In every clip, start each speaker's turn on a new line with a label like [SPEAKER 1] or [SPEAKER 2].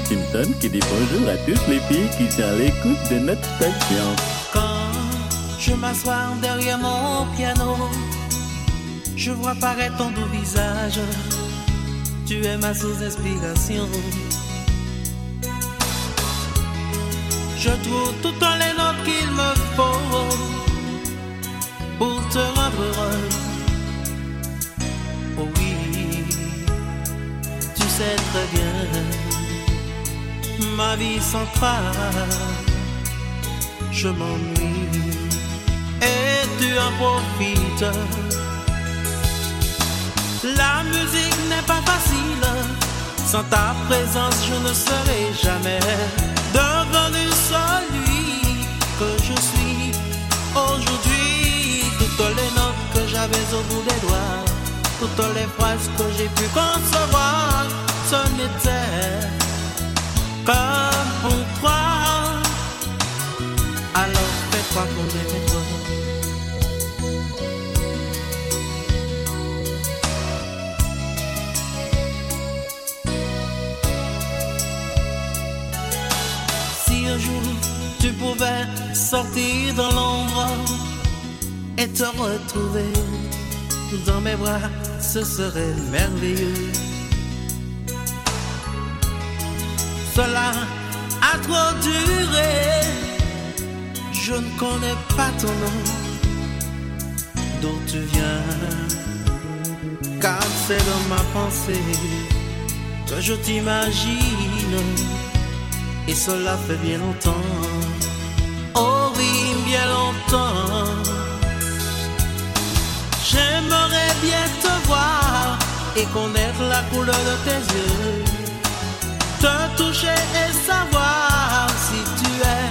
[SPEAKER 1] Simpson qui dit bonjour à toutes les filles qui sont à l'écoute de notre station.
[SPEAKER 2] Quand je m'assois derrière mon piano, je vois paraître ton doux visage. Tu es ma sous-inspiration. Je trouve toutes les notes qu'il me faut pour te rendre heureux. Oh oui, tu sais très bien ma vie sans toi, je m'ennuie et tu en profites. La musique n'est pas facile, sans ta présence je ne serai jamais devenu celui que je suis aujourd'hui. Toutes les notes que j'avais au bout des doigts, toutes les phrases que j'ai pu concevoir, ce n'était comme pour toi. Alors fais-toi connaître. Si un jour tu pouvais sortir dans l'ombre et te retrouver dans mes bras, ce serait merveilleux. Cela a trop duré, je ne connais pas ton nom, d'où tu viens, car c'est dans ma pensée que je t'imagine, et cela fait bien longtemps, oh oui, bien longtemps. J'aimerais bien te voir et connaître la couleur de tes yeux. Te toucher et savoir si tu es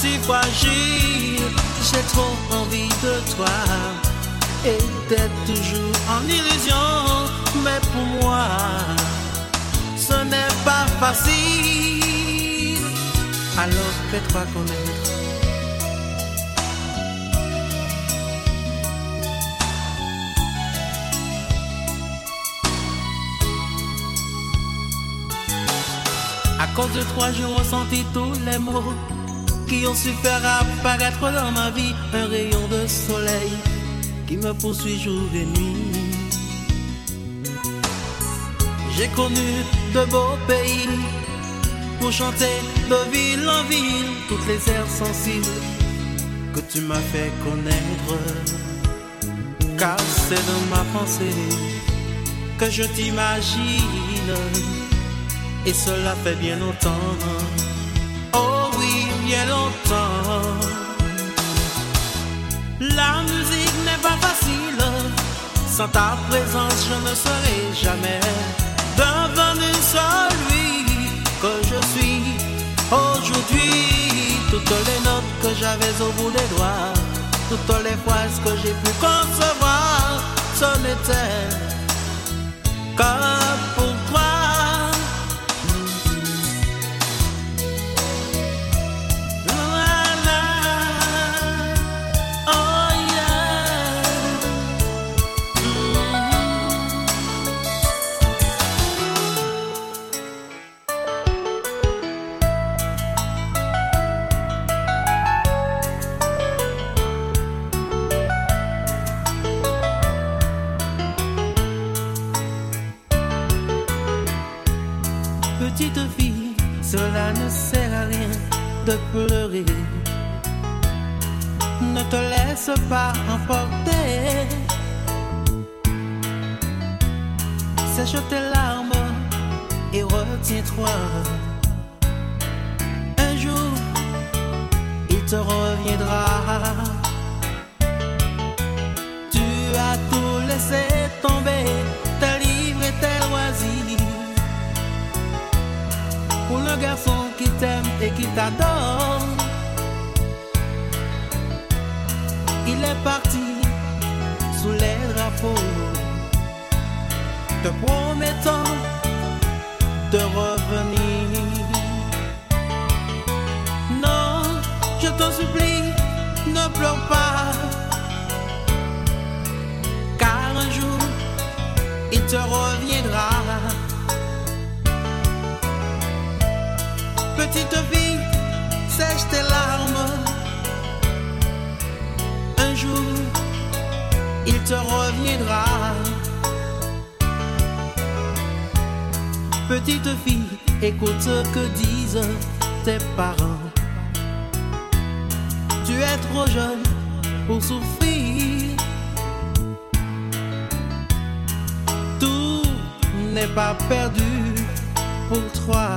[SPEAKER 2] si fragile. J'ai trop envie de toi et d'être toujours en illusion. Mais pour moi, ce n'est pas facile. Alors fais-toi connaître. Cause de toi, j'ai ressenti tous les mots qui ont su faire apparaître dans ma vie un rayon de soleil qui me poursuit jour et nuit. J'ai connu de beaux pays pour chanter de ville en ville toutes les airs sensibles que tu m'as fait connaître. Car c'est dans ma pensée que je t'imagine et cela fait bien longtemps. Oh oui, bien longtemps. La musique n'est pas facile, sans ta présence je ne serai jamais devenu celui que je suis aujourd'hui. Toutes les notes que j'avais au bout des doigts, toutes les phrases que j'ai pu concevoir, ce n'était que pas emporter. Sèche tes larmes et retiens-toi. Un jour, il te reviendra. Ne pleure pas, car un jour il te reviendra. Petite fille, sèche tes larmes. Un jour, il te reviendra. Petite fille, écoute ce que disent tes parents. Tu es trop jeune pour souffrir? Tout n'est pas perdu pour toi,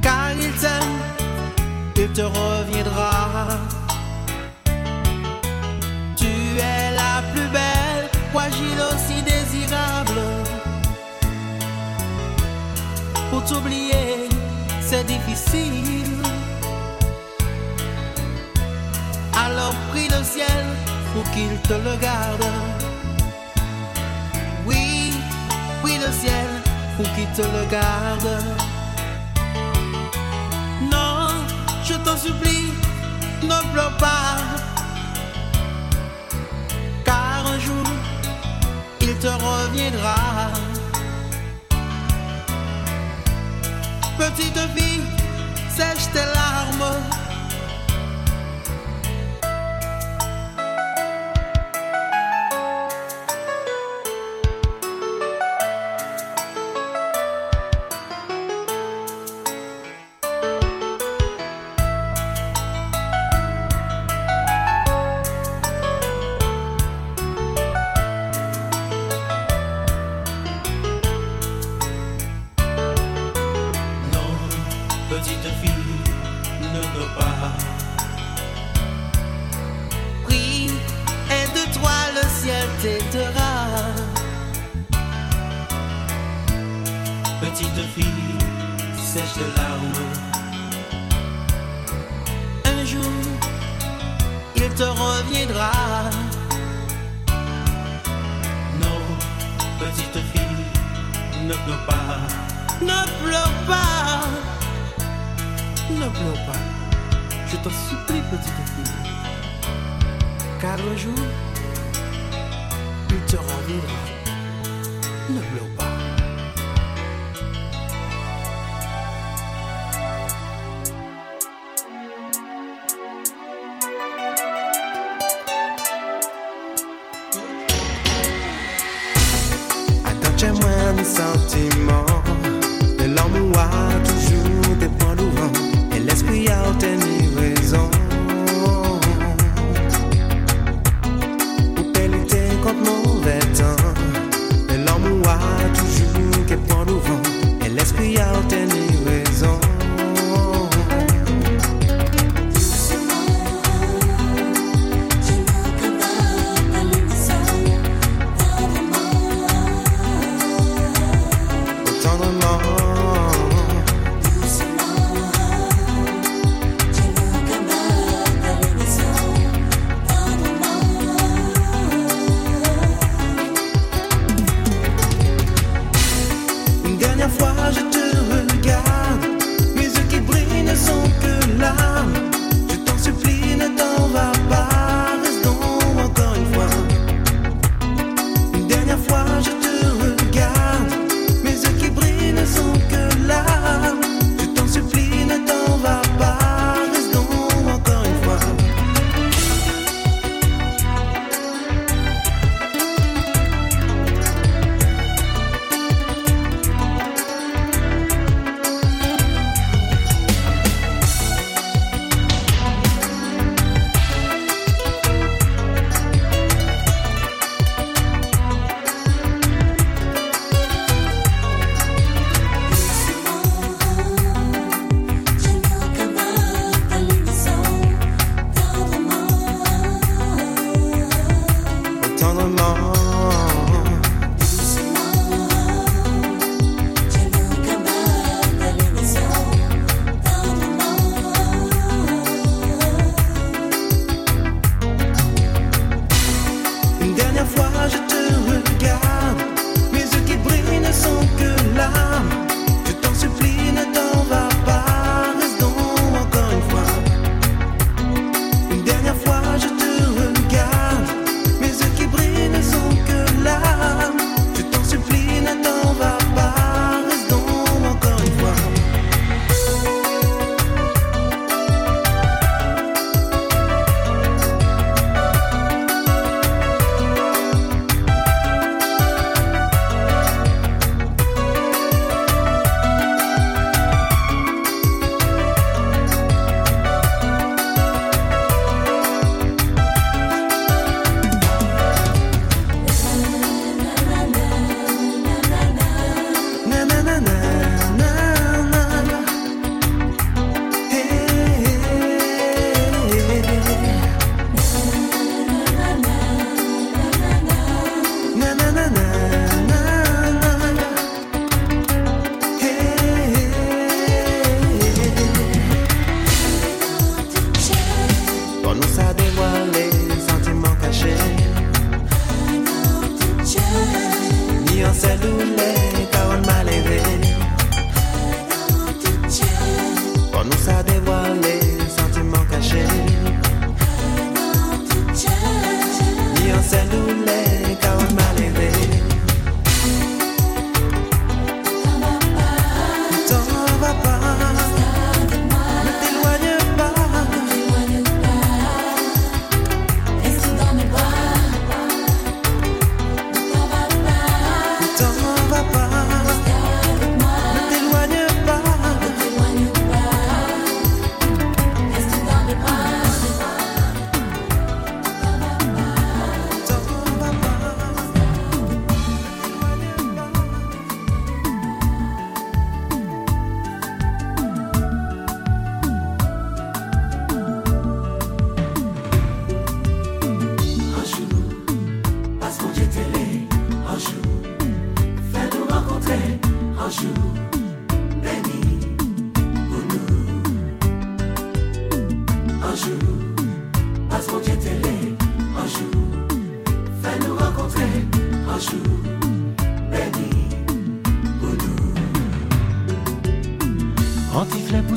[SPEAKER 2] car il t'aime, il te reviendra. Tu es la plus belle, fragile aussi désirable. Pour t'oublier, c'est difficile. Alors prie le ciel pour qu'il te le garde. Oui, prie le ciel pour qu'il te le garde. Non, je t'en supplie, ne pleure pas. Car un jour, il te reviendra. Petite fille, sèche tes larmes. Je t'en supplie, petite fille. Car un jour, il te reviendra. Ne pleure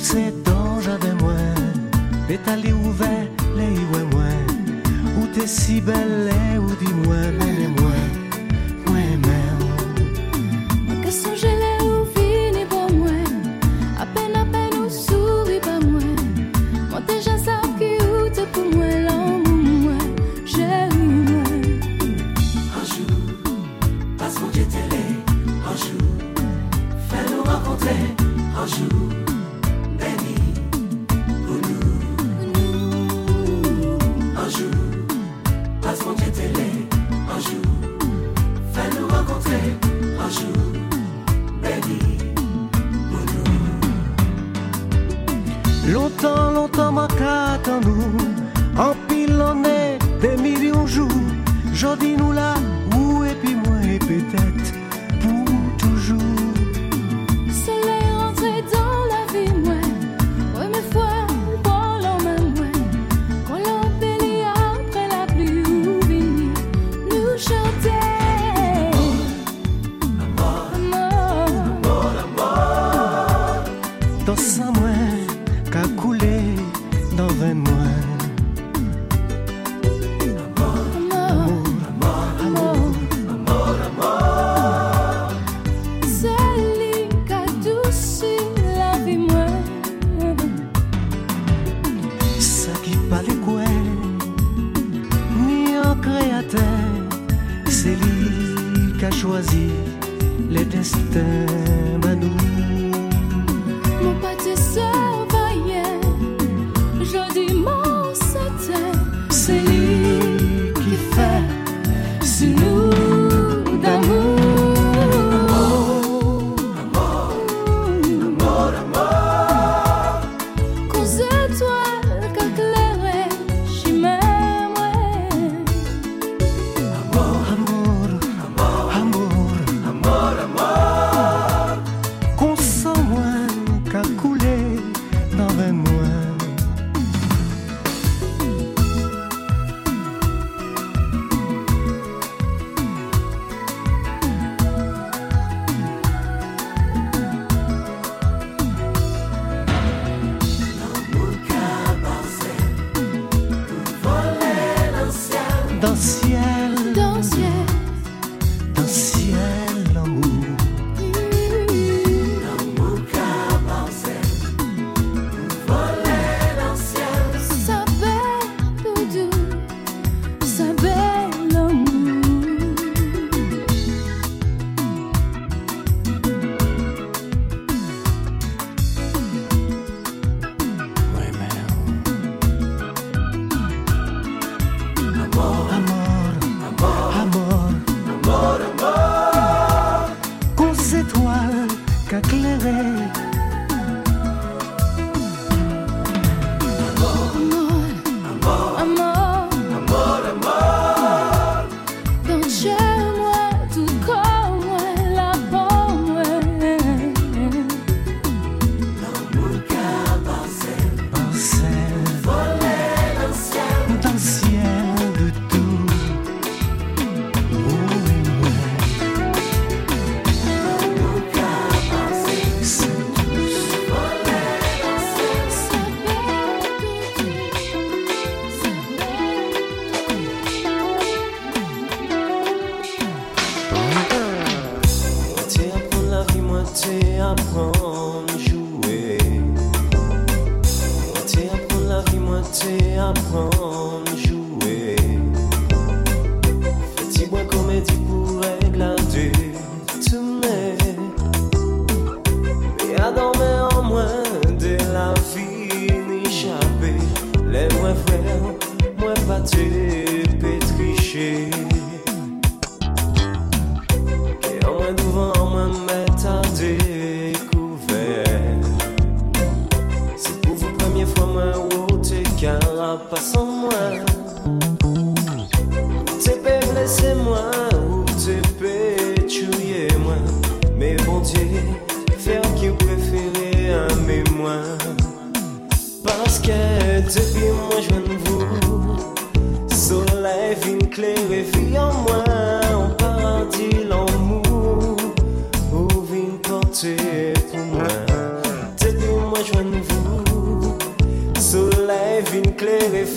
[SPEAKER 3] c'est dange avec moi, pétale ouvert, les ouais, ouais, ou t'es si belle, hein, ou dis-moi, En qu'attendons empilonné des millions de jours, jodi nous là, ou et puis moi
[SPEAKER 4] et
[SPEAKER 3] peut-être? baby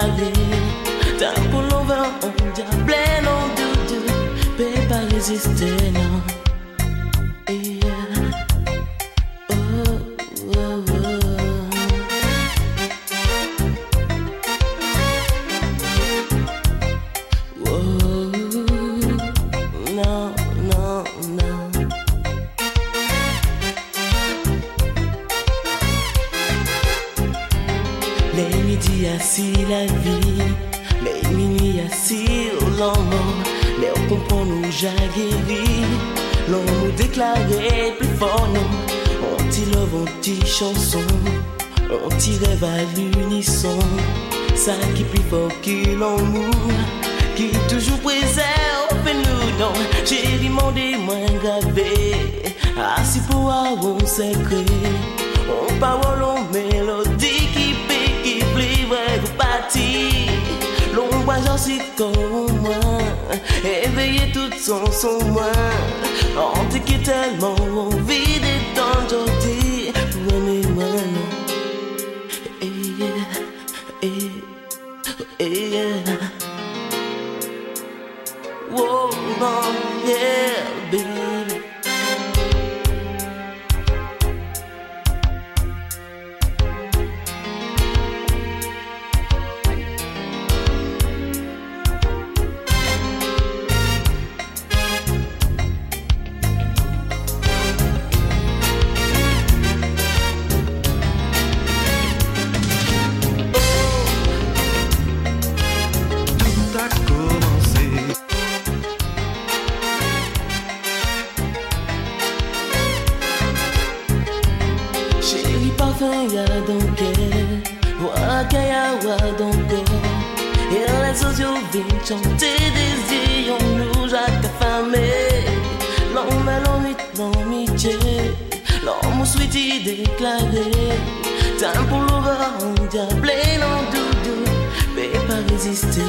[SPEAKER 3] souhaité déclaré. Tant pour l'envers, on diable, non doute, peut pas résister, non. Nous jaguéri, l'on nous déclarait plus fort, non, on t'y love, on t'y chanson, on t'y rêve à l'unisson, ça qui plus fort que l'amour, qui toujours préserve nous, non, j'ai demandé moins gravé, assis pour avoir secret, on parole, on mélodie qui pique, qui plie, vrai, parti. L'ombre j'en suis comme moi, éveillé tout son son moi. Dit qu'il tellement envie d'étendre aujourd'hui moi. yeah, baby. Chanter des yeux nous jacques affamés L'homme souhaité déclaré. Tant pour non doudou Mais pas résister